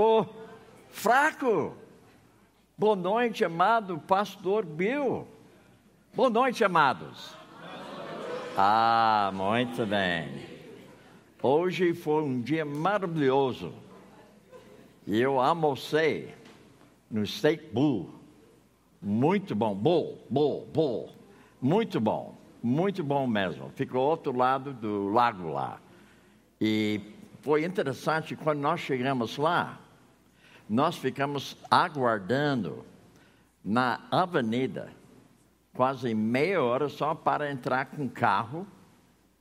o fraco. Boa noite, amado pastor Bill. Boa noite, amados. Ah, muito bem. Hoje foi um dia maravilhoso. Eu almocei no Steak Bull. Muito bom. Bull, bull, bull. Muito bom. Muito bom mesmo. Ficou outro lado do lago lá. E foi interessante quando nós chegamos lá, nós ficamos aguardando na avenida quase meia hora só para entrar com carro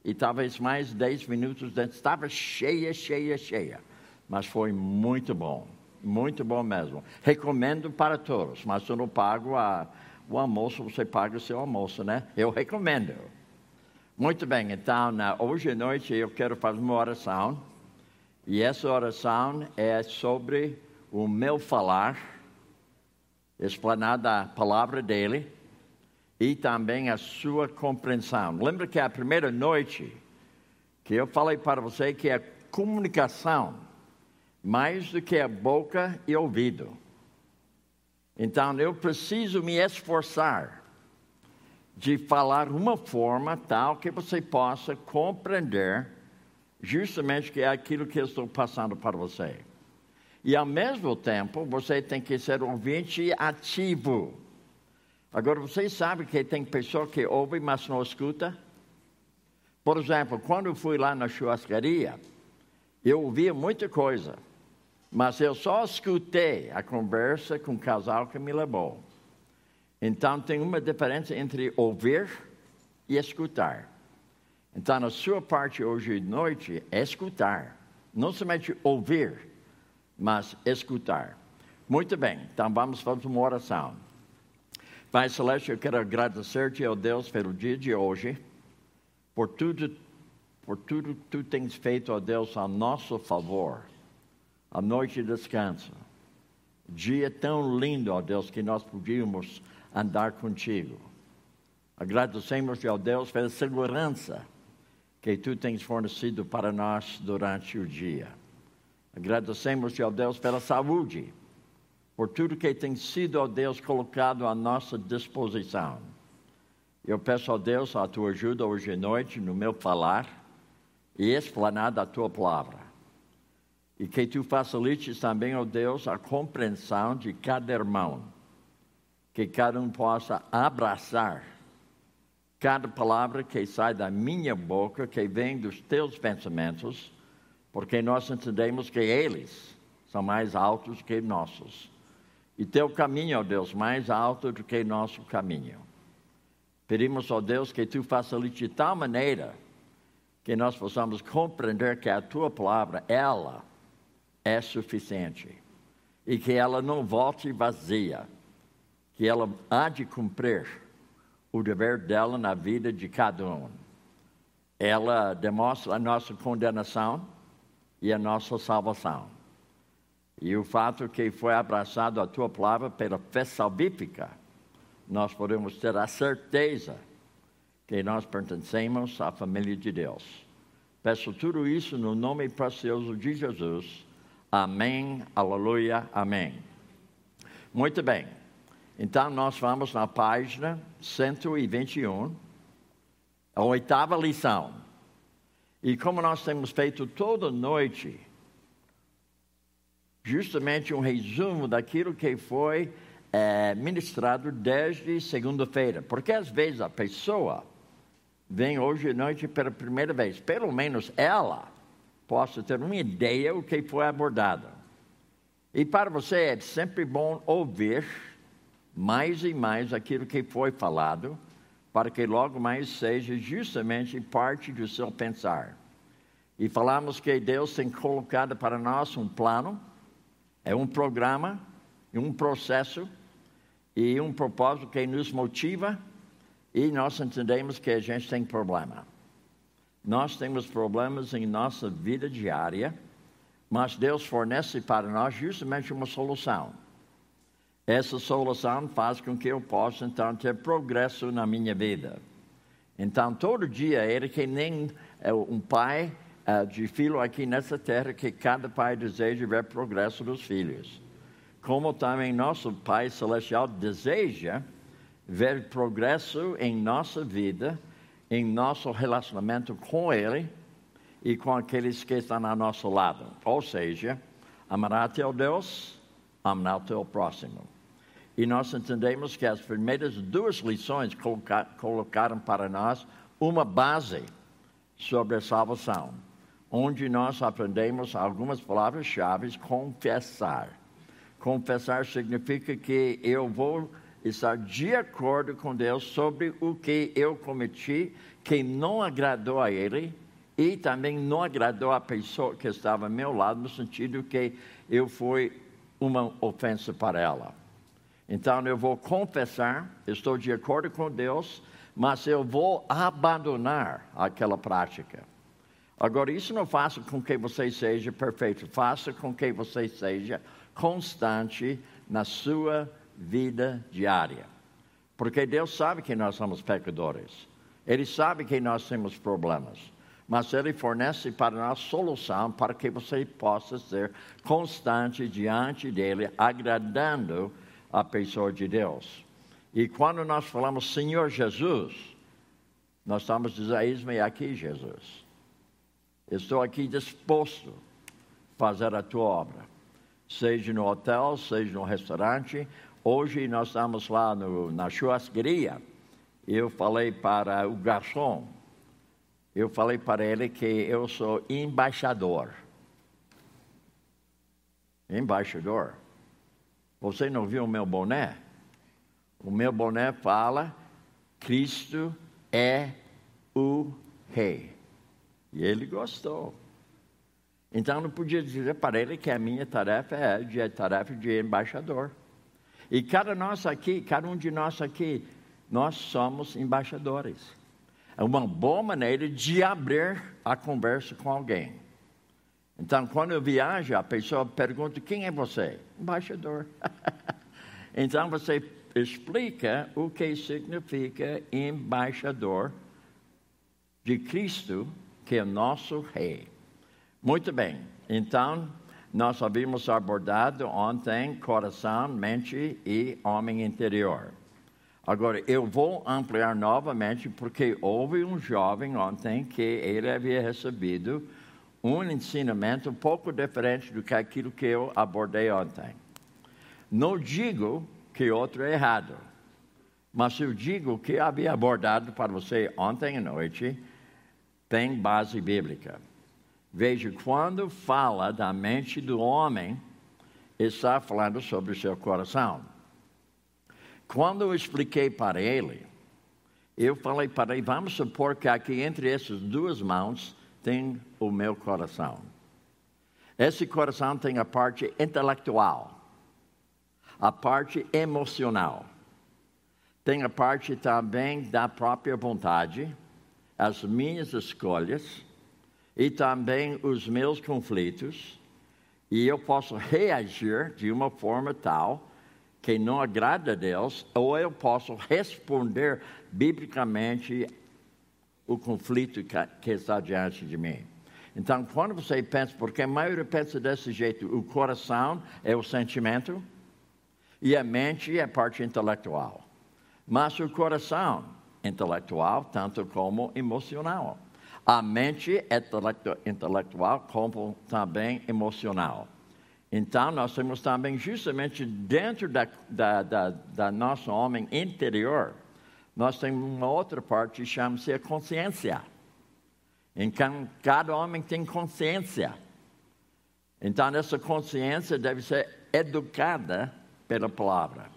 e talvez mais 10 minutos dentro. Estava cheia, cheia, cheia. Mas foi muito bom, muito bom mesmo. Recomendo para todos, mas eu não pago a, o almoço, você paga o seu almoço, né? Eu recomendo. Muito bem, então, hoje à noite eu quero fazer uma oração. E essa oração é sobre o meu falar, explanada a palavra dele e também a sua compreensão. Lembra que a primeira noite que eu falei para você que a comunicação mais do que a boca e ouvido. Então eu preciso me esforçar de falar uma forma tal que você possa compreender justamente que é aquilo que eu estou passando para você. E ao mesmo tempo, você tem que ser ouvinte ativo. Agora, vocês sabem que tem pessoa que ouve, mas não escuta? Por exemplo, quando eu fui lá na churrascaria, eu ouvia muita coisa, mas eu só escutei a conversa com o casal que me levou. Então, tem uma diferença entre ouvir e escutar. Então, a sua parte hoje de noite é escutar, não somente ouvir, mas escutar. Muito bem, então vamos fazer uma oração. Pai Celeste, eu quero agradecer-te, ó Deus, pelo dia de hoje, por tudo, por tudo que tu tens feito, ó Deus, a nosso favor. A noite de descanso. Dia tão lindo, ó Deus, que nós podíamos andar contigo. Agradecemos, ó Deus, pela segurança que tu tens fornecido para nós durante o dia. Agradecemos, ó Deus, pela saúde por tudo que tem sido, ó Deus, colocado à nossa disposição. Eu peço, ó Deus, a tua ajuda hoje à noite no meu falar e explanar a tua palavra. E que tu facilites também, ó Deus, a compreensão de cada irmão. Que cada um possa abraçar cada palavra que sai da minha boca, que vem dos teus pensamentos, porque nós entendemos que eles são mais altos que nossos. E teu caminho, ó Deus, mais alto do que nosso caminho. Pedimos, ó Deus, que tu facilite de tal maneira que nós possamos compreender que a tua palavra, ela é suficiente. E que ela não volte vazia. Que ela há de cumprir o dever dela na vida de cada um. Ela demonstra a nossa condenação e a nossa salvação. E o fato que foi abraçado a tua palavra pela fé salvífica, nós podemos ter a certeza que nós pertencemos à família de Deus. Peço tudo isso no nome precioso de Jesus. Amém, aleluia, amém. Muito bem. Então, nós vamos na página 121, a oitava lição. E como nós temos feito toda noite, justamente um resumo daquilo que foi é, ministrado desde segunda-feira. Porque às vezes a pessoa vem hoje à noite pela primeira vez, pelo menos ela possa ter uma ideia do que foi abordado. E para você é sempre bom ouvir mais e mais aquilo que foi falado, para que logo mais seja justamente parte do seu pensar. E falamos que Deus tem colocado para nós um plano é um programa, um processo e um propósito que nos motiva e nós entendemos que a gente tem problema. Nós temos problemas em nossa vida diária, mas Deus fornece para nós justamente uma solução. Essa solução faz com que eu possa então ter progresso na minha vida. Então, todo dia, ele que nem é, um pai uh, de filho aqui nessa terra que cada pai deseja ver progresso dos filhos. Como também nosso Pai Celestial deseja ver progresso em nossa vida, em nosso relacionamento com Ele e com aqueles que estão ao nosso lado. Ou seja, amar teu Deus, amar teu próximo. E nós entendemos que as primeiras duas lições colocaram para nós uma base sobre a salvação, onde nós aprendemos algumas palavras-chave: confessar. Confessar significa que eu vou estar de acordo com Deus sobre o que eu cometi, que não agradou a Ele e também não agradou a pessoa que estava ao meu lado, no sentido que eu fui uma ofensa para ela. Então eu vou confessar, estou de acordo com Deus, mas eu vou abandonar aquela prática. Agora, isso não faça com que você seja perfeito, faça com que você seja constante na sua vida diária. Porque Deus sabe que nós somos pecadores, Ele sabe que nós temos problemas mas Ele fornece para nós solução para que você possa ser constante diante dEle, agradando a pessoa de Deus. E quando nós falamos Senhor Jesus, nós estamos dizendo, eis-me aqui, Jesus. Estou aqui disposto a fazer a tua obra. Seja no hotel, seja no restaurante. Hoje nós estamos lá no, na churrasqueria. Eu falei para o garçom, eu falei para ele que eu sou embaixador. Embaixador. Você não viu o meu boné? O meu boné fala: Cristo é o Rei. E ele gostou. Então não podia dizer para ele que a minha tarefa é a tarefa de embaixador. E cada nós aqui, cada um de nós aqui, nós somos embaixadores. É uma boa maneira de abrir a conversa com alguém. Então, quando eu viajo, a pessoa pergunta: quem é você? Embaixador. então, você explica o que significa embaixador de Cristo, que é nosso Rei. Muito bem, então, nós havíamos abordado ontem coração, mente e homem interior. Agora, eu vou ampliar novamente, porque houve um jovem ontem que ele havia recebido um ensinamento um pouco diferente do que aquilo que eu abordei ontem. Não digo que outro é errado, mas eu digo que havia abordado para você ontem à noite tem base bíblica. Veja, quando fala da mente do homem, está falando sobre o seu coração. Quando eu expliquei para ele, eu falei para ele: vamos supor que aqui entre essas duas mãos tem o meu coração. Esse coração tem a parte intelectual, a parte emocional, tem a parte também da própria vontade, as minhas escolhas e também os meus conflitos, e eu posso reagir de uma forma tal que não agrada a Deus, ou eu posso responder biblicamente o conflito que está diante de mim. Então, quando você pensa, porque a maioria pensa desse jeito, o coração é o sentimento e a mente é a parte intelectual. Mas o coração, intelectual, tanto como emocional. A mente é intelectual, como também emocional. Então, nós temos também, justamente dentro da, da, da, da nosso homem interior, nós temos uma outra parte que chama-se a consciência. Então, cada homem tem consciência. Então, essa consciência deve ser educada pela palavra.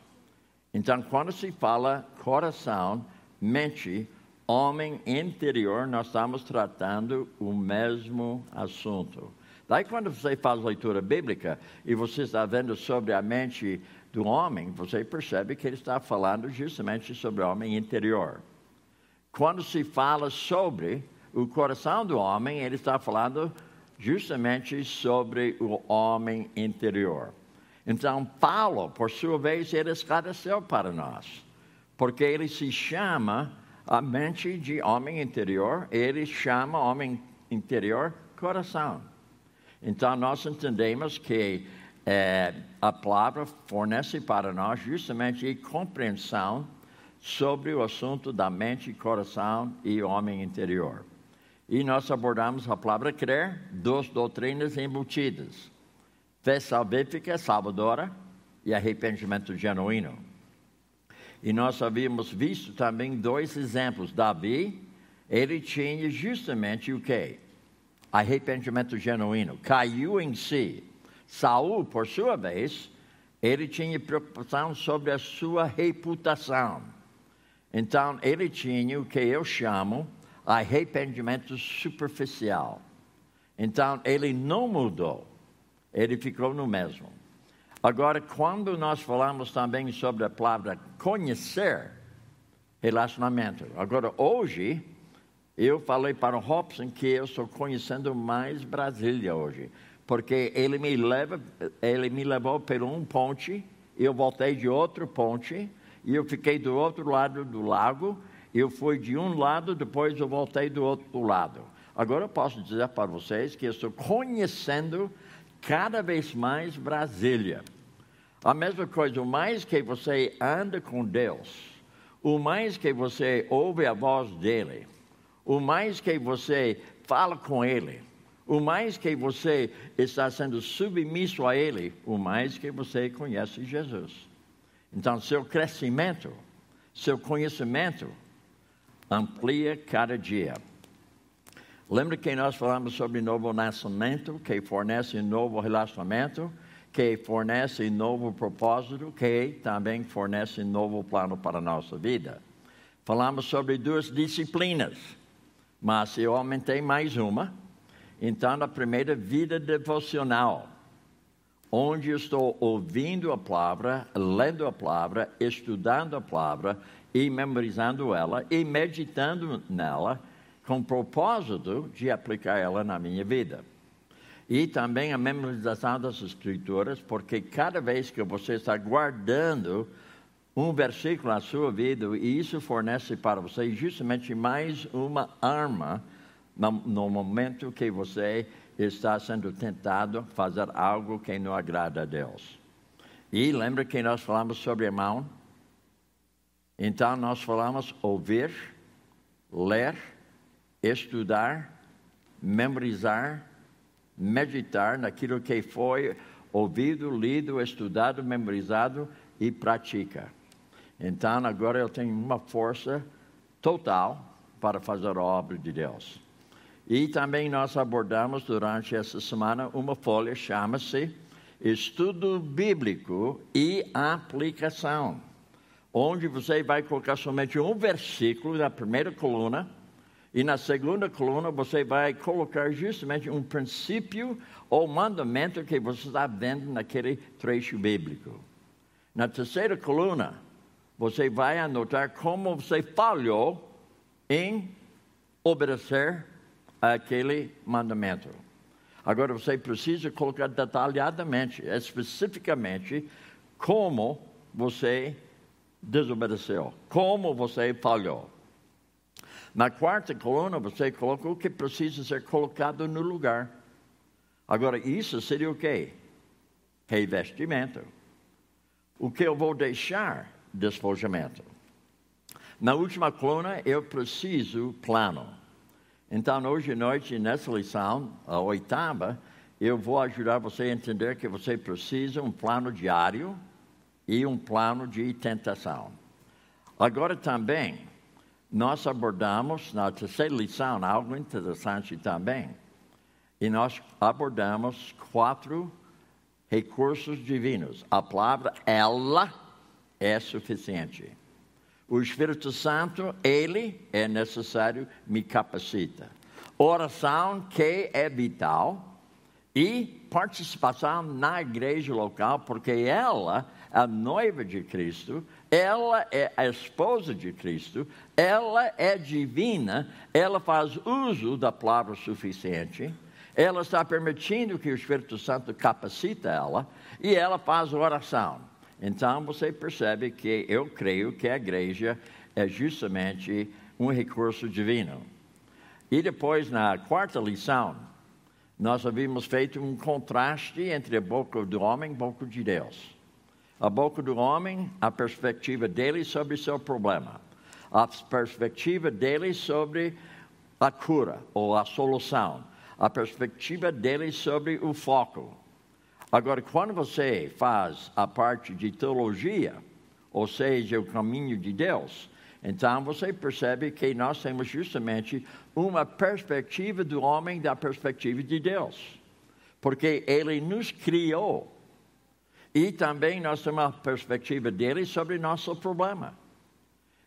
Então, quando se fala coração, mente, homem interior, nós estamos tratando o mesmo assunto. Daí, quando você faz leitura bíblica e você está vendo sobre a mente do homem, você percebe que ele está falando justamente sobre o homem interior. Quando se fala sobre o coração do homem, ele está falando justamente sobre o homem interior. Então, Paulo, por sua vez, ele esclareceu para nós, porque ele se chama a mente de homem interior, ele chama homem interior coração. Então, nós entendemos que é, a palavra fornece para nós justamente compreensão sobre o assunto da mente, coração e homem interior. E nós abordamos a palavra crer, duas doutrinas embutidas: fé salvífica, salvadora e arrependimento genuíno. E nós havíamos visto também dois exemplos. Davi, ele tinha justamente o que? Arrependimento genuíno. Caiu em si. Saul, por sua vez, ele tinha preocupação sobre a sua reputação. Então, ele tinha o que eu chamo arrependimento superficial. Então, ele não mudou, ele ficou no mesmo. Agora, quando nós falamos também sobre a palavra conhecer, relacionamento. Agora, hoje, eu falei para o Robson que eu estou conhecendo mais Brasília hoje, porque ele me leva, ele me levou por um ponte, eu voltei de outro ponte, e eu fiquei do outro lado do lago. Eu fui de um lado, depois eu voltei do outro lado. Agora eu posso dizer para vocês que eu estou conhecendo cada vez mais Brasília. A mesma coisa, o mais que você anda com Deus, o mais que você ouve a voz dele, o mais que você fala com ele, o mais que você está sendo submisso a ele, o mais que você conhece Jesus. Então, seu crescimento, seu conhecimento amplia cada dia. Lembra que nós falamos sobre novo nascimento, que fornece novo relacionamento, que fornece novo propósito, que também fornece novo plano para a nossa vida. Falamos sobre duas disciplinas, mas eu aumentei mais uma. Então, a primeira, vida devocional onde estou ouvindo a palavra, lendo a palavra, estudando a palavra e memorizando ela e meditando nela com o propósito de aplicar ela na minha vida. E também a memorização das escrituras, porque cada vez que você está guardando um versículo na sua vida, e isso fornece para você justamente mais uma arma no, momento que você está sendo tentado fazer algo que não agrada a Deus. E lembra que nós falamos sobre a mão? Então nós falamos ouvir, ler, estudar, memorizar, meditar naquilo que foi ouvido, lido, estudado, memorizado e pratica. Então agora eu tenho uma força total para fazer a obra de Deus. E também nós abordamos durante essa semana uma folha chama-se Estudo Bíblico e Aplicação, onde você vai colocar somente um versículo na primeira coluna e na segunda coluna você vai colocar justamente um princípio ou mandamento que você está vendo naquele trecho bíblico. Na terceira coluna, você vai anotar como você falhou em obedecer aquele mandamento. Agora você precisa colocar detalhadamente, especificamente, como você desobedeceu, como você falhou. Na quarta coluna, você coloca o que precisa ser colocado no lugar. Agora, isso seria o quê? Revestimento. O que eu vou deixar? Despojamento. Na última coluna, eu preciso plano. Então, hoje à noite, nessa lição, a oitava, eu vou ajudar você a entender que você precisa um plano diário e um plano de tentação. Agora também, nós abordamos na terceira lição algo interessante também. E nós abordamos quatro recursos divinos. A palavra ela é suficiente. O Espírito Santo, ele é necessário, me capacita. Oração que é vital e participação na igreja local, porque ela a noiva de Cristo, ela é a esposa de Cristo, ela é divina, ela faz uso da palavra suficiente, ela está permitindo que o Espírito Santo capacita ela e ela faz oração. Então você percebe que eu creio que a igreja é justamente um recurso divino. E depois, na quarta lição, nós havíamos feito um contraste entre a boca do homem e a boca de Deus. A boca do homem, a perspectiva dele sobre seu problema. A perspectiva dele sobre a cura ou a solução. A perspectiva dele sobre o foco. Agora, quando você faz a parte de teologia, ou seja, o caminho de Deus, então você percebe que nós temos justamente uma perspectiva do homem da perspectiva de Deus. Porque ele nos criou. E também nós temos a perspectiva dele sobre nosso problema.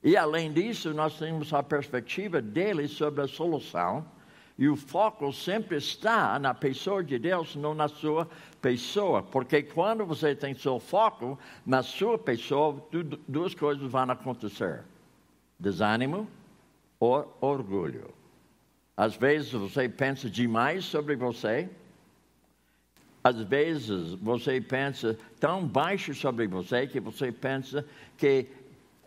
E além disso, nós temos a perspectiva dele sobre a solução. E o foco sempre está na pessoa de Deus, não na sua pessoa. Porque quando você tem seu foco na sua pessoa, duas coisas vão acontecer desânimo ou orgulho. Às vezes você pensa demais sobre você. Às vezes você pensa tão baixo sobre você que você pensa que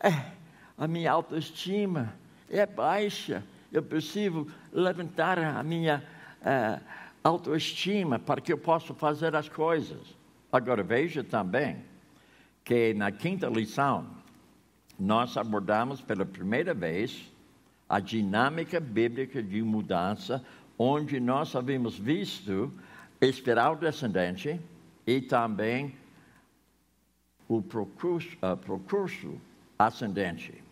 é, a minha autoestima é baixa. Eu preciso levantar a minha uh, autoestima para que eu possa fazer as coisas. Agora veja também que na quinta lição nós abordamos pela primeira vez a dinâmica bíblica de mudança, onde nós havíamos visto espiral descendente e também o percurso, uh, ascendente,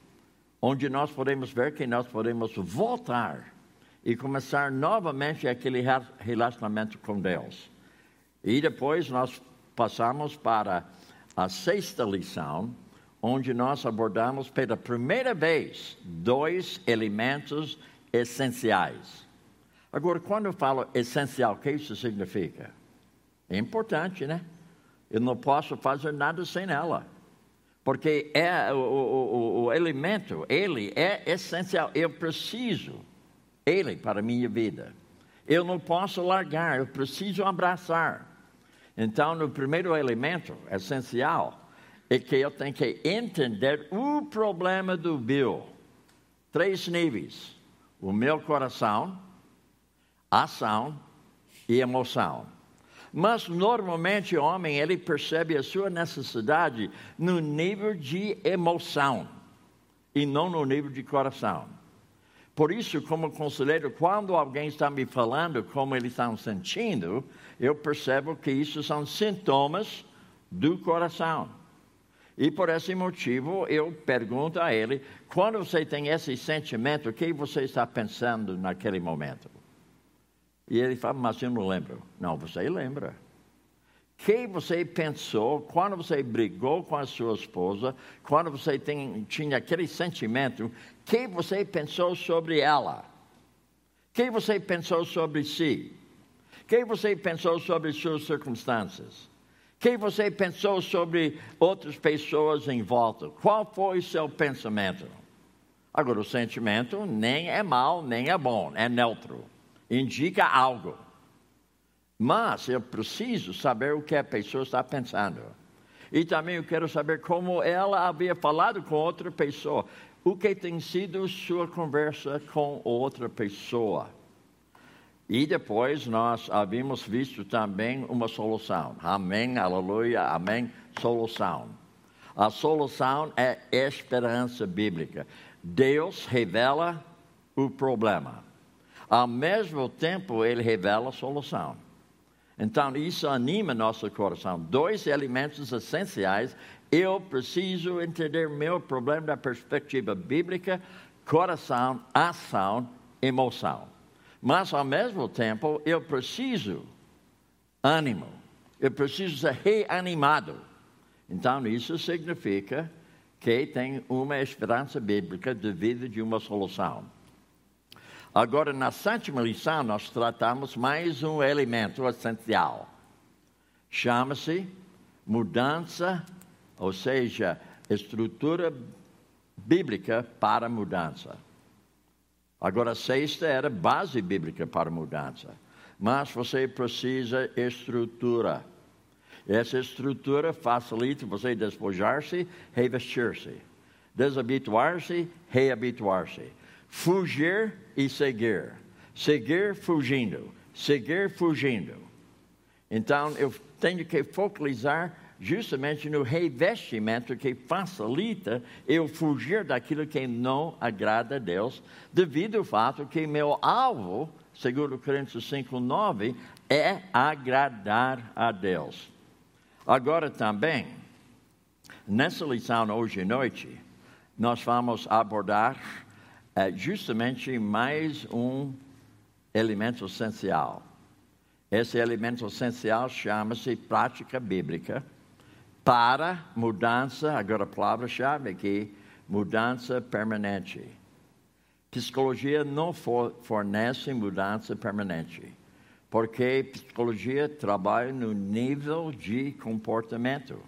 onde nós podemos ver que nós podemos voltar e começar novamente aquele relacionamento com Deus. E depois nós passamos para a sexta lição, onde nós abordamos pela primeira vez dois elementos essenciais. Agora, quando eu falo essencial, o que isso significa? É importante, né? Eu não posso fazer nada sem ela. Porque é o, o, o elemento, ele é essencial. Eu preciso ele para a minha vida. Eu não posso largar, eu preciso abraçar. Então, no primeiro elemento essencial, é que eu tenho que entender o problema do Bill. Três níveis: o meu coração, ação e emoção. Mas normalmente o homem ele percebe a sua necessidade no nível de emoção e não no nível de coração. Por isso, como conselheiro, quando alguém está me falando como eles estão sentindo, eu percebo que isso são sintomas do coração. E por esse motivo eu pergunto a ele: quando você tem esse sentimento, o que você está pensando naquele momento? E ele fala: mas eu não lembro. Não, você lembra. O que você pensou quando você brigou com a sua esposa, quando você tem, tinha aquele sentimento, o que você pensou sobre ela? O que você pensou sobre si? O que você pensou sobre suas circunstâncias? que você pensou sobre outras pessoas em volta? Qual foi seu pensamento? Agora, o sentimento nem é mal, nem é bom, é neutro. Indica algo. Mas eu preciso saber o que a pessoa está pensando. E também eu quero saber como ela havia falado com outra pessoa. O que tem sido sua conversa com outra pessoa? E depois nós havíamos visto também uma solução. Amém, aleluia, amém, solução. A solução é esperança bíblica. Deus revela o problema. Ao mesmo tempo, Ele revela a solução. Então, isso anima nosso coração. Dois elementos essenciais. Eu preciso entender meu problema da perspectiva bíblica: coração, ação, emoção. Mas, ao mesmo tempo, eu preciso ânimo, eu preciso ser reanimado. Então, isso significa que tem uma esperança bíblica devido de uma solução. Agora, na sétima lição, nós tratamos mais um elemento essencial. Chama-se mudança, ou seja, estrutura bíblica para mudança. Agora, a sexta era base bíblica para mudança. Mas você precisa estrutura. Essa estrutura facilita você despojar-se, revestir-se. Desabituar-se, reabituar-se. Fugir e seguir. Seguir fugindo. seguir fugindo. Então, eu tenho que focalizar justamente no revestimento que facilita eu fugir daquilo que não agrada a Deus, devido ao fato que meu alvo, segundo Coríntios 5, 9, é agradar a Deus. Agora também, nessa lição hoje à noite, nós vamos abordar é, justamente mais um elemento essencial. Esse elemento essencial chama-se prática bíblica para mudança, agora a palavra-chave aqui, mudança permanente. Psicologia não fornece mudança permanente, porque psicologia trabalha no nível de comportamento,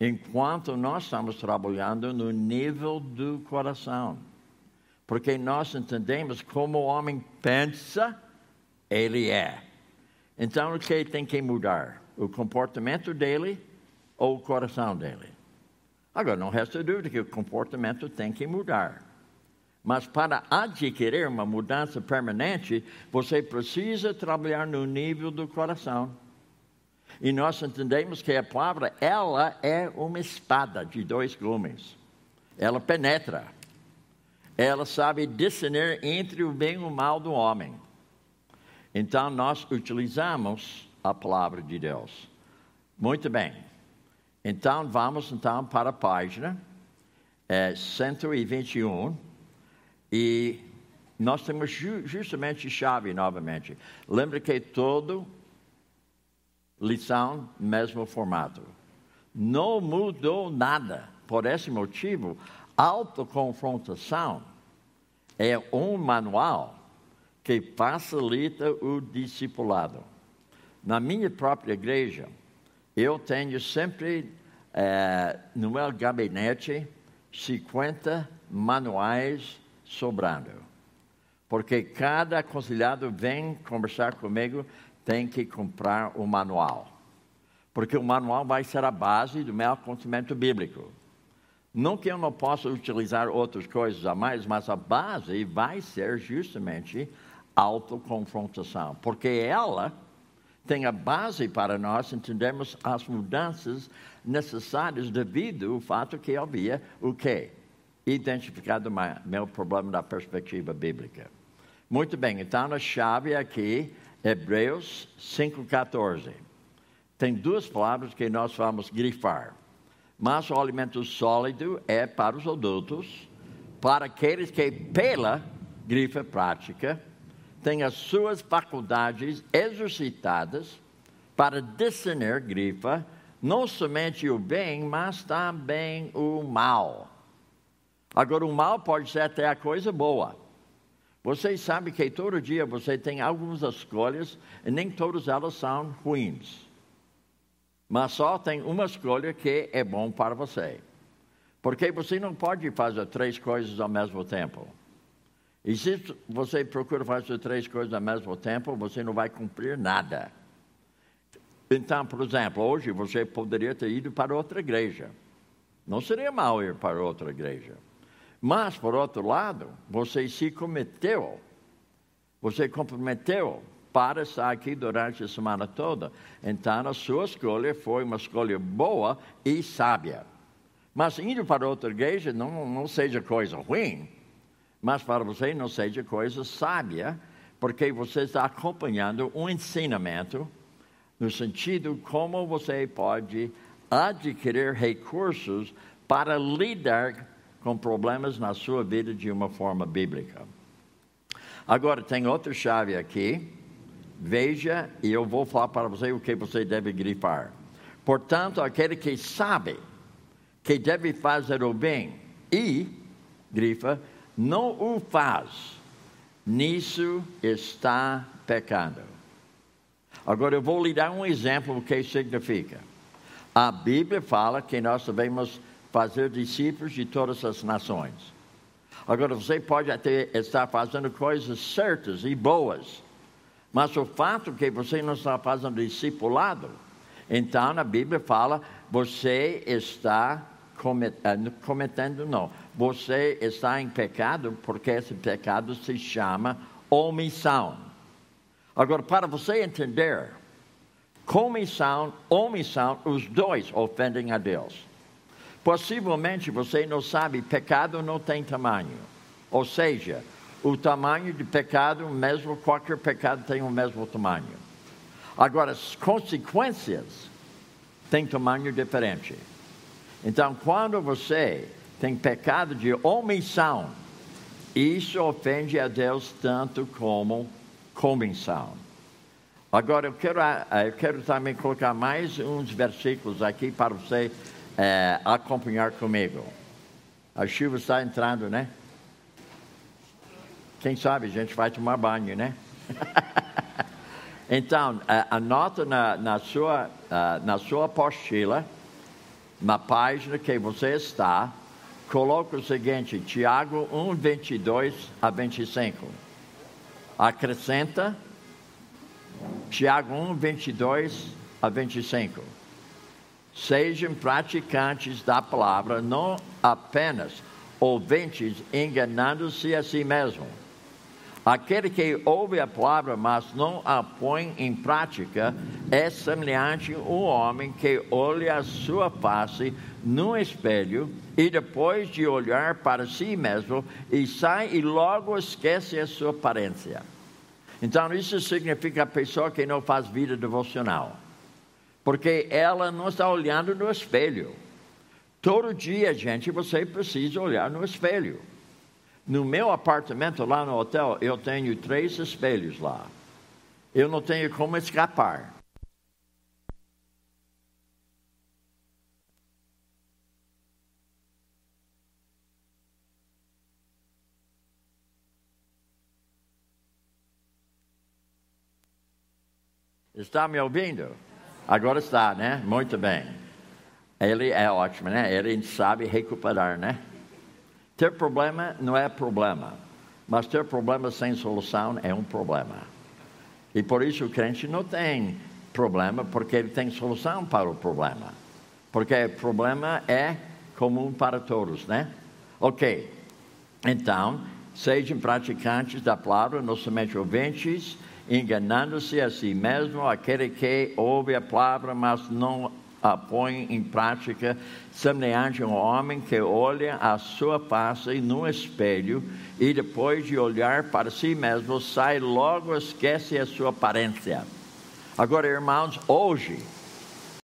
enquanto nós estamos trabalhando no nível do coração. Porque nós entendemos como o homem pensa, ele é. Então, o que tem que mudar? O comportamento dele ou o coração dele. Agora, não resta dúvida que o comportamento tem que mudar. Mas para adquirir uma mudança permanente, você precisa trabalhar no nível do coração. E nós entendemos que a palavra, ela é uma espada de dois gumes. Ela penetra. Ela sabe discernir entre o bem e o mal do homem. Então, nós utilizamos a palavra de Deus. Muito bem. Então, vamos então para a página é, 121 e nós temos ju justamente chave novamente. Lembra que todo lição, mesmo formato. Não mudou nada. Por esse motivo, autoconfrontação é um manual que facilita o discipulado. Na minha própria igreja, eu tenho sempre é, no meu gabinete 50 manuais sobrando. Porque cada aconselhado vem conversar comigo, tem que comprar o manual. Porque o manual vai ser a base do meu conhecimento bíblico. Não que eu não possa utilizar outras coisas a mais, mas a base vai ser justamente autoconfrontação. Porque ela tem a base para nós entendermos as mudanças necessárias devido ao fato que havia o quê? Identificado meu problema da perspectiva bíblica. Muito bem, então a chave aqui, Hebreus 5,14. Tem duas palavras que nós vamos grifar. Mas o alimento sólido é para os adultos, para aqueles que, pela grifa prática, tem as suas faculdades exercitadas para discernir, grifa, não somente o bem, mas também o mal. Agora, o mal pode ser até a coisa boa. Vocês sabem que todo dia você tem algumas escolhas e nem todas elas são ruins. Mas só tem uma escolha que é bom para você. Porque você não pode fazer três coisas ao mesmo tempo. E se você procura fazer três coisas ao mesmo tempo, você não vai cumprir nada. Então, por exemplo, hoje você poderia ter ido para outra igreja. Não seria mal ir para outra igreja. Mas, por outro lado, você se cometeu, você comprometeu para estar aqui durante a semana toda. Então, a sua escolha foi uma escolha boa e sábia. Mas indo para outra igreja não, não seja coisa ruim mas para você não seja coisa sábia, porque você está acompanhando um ensinamento no sentido como você pode adquirir recursos para lidar com problemas na sua vida de uma forma bíblica. Agora, tem outra chave aqui. Veja, e eu vou falar para você o que você deve grifar. Portanto, aquele que sabe que deve fazer o bem e, grifa, não o faz, nisso está pecando. Agora eu vou lhe dar um exemplo do que significa. A Bíblia fala que nós devemos fazer discípulos de todas as nações. Agora você pode até estar fazendo coisas certas e boas, mas o fato que você não está fazendo discipulado, então a Bíblia fala, você está cometendo, cometendo não, você está em pecado porque esse pecado se chama omissão. Agora, para você entender, comissão, omissão, os dois ofendem a Deus. Possivelmente você não sabe, pecado não tem tamanho. Ou seja, o tamanho de pecado, mesmo qualquer pecado tem o mesmo tamanho. Agora, as consequências têm tamanho diferente. Então, quando você tem pecado de omissão, isso ofende a Deus tanto como comissão. Agora, eu quero, eh, eu quero também colocar mais uns versículos aqui para você é, acompanhar comigo. A chuva está entrando, né? Quem sabe a gente vai tomar banho, né? então, anota na, na, sua, na sua apostila, na página que você está, coloca o seguinte, Tiago 1, 22 a 25. Acrescenta Tiago 1, 22 a 25. Sejam praticantes da palavra, não apenas ouvintes, enganando-se a si mesmo. Aquele que ouve a palavra, mas não a põe em prática, é semelhante a um homem que olha a sua face no espelho e depois de olhar para si mesmo e sai e logo esquece a sua aparência. Então, isso significa a pessoa que não faz vida devocional, porque ela não está olhando no espelho. Todo dia, gente, você precisa olhar no espelho. No meu apartamento lá no hotel, eu tenho três espelhos lá. Eu não tenho como escapar. Está me ouvindo? Agora está, né? Muito bem. Ele é ótimo, né? Ele sabe recuperar, né? Ter problema não é problema, mas ter problema sem solução é um problema. E por isso o crente não tem problema, porque ele tem solução para o problema. Porque o problema é comum para todos, né? Ok. Então, sejam praticantes da palavra, não somente ouvintes, enganando-se a si mesmo, aquele que ouve a palavra, mas não a põe em prática, semelhante a um homem que olha a sua face no espelho e depois de olhar para si mesmo, sai logo, esquece a sua aparência. Agora, irmãos, hoje,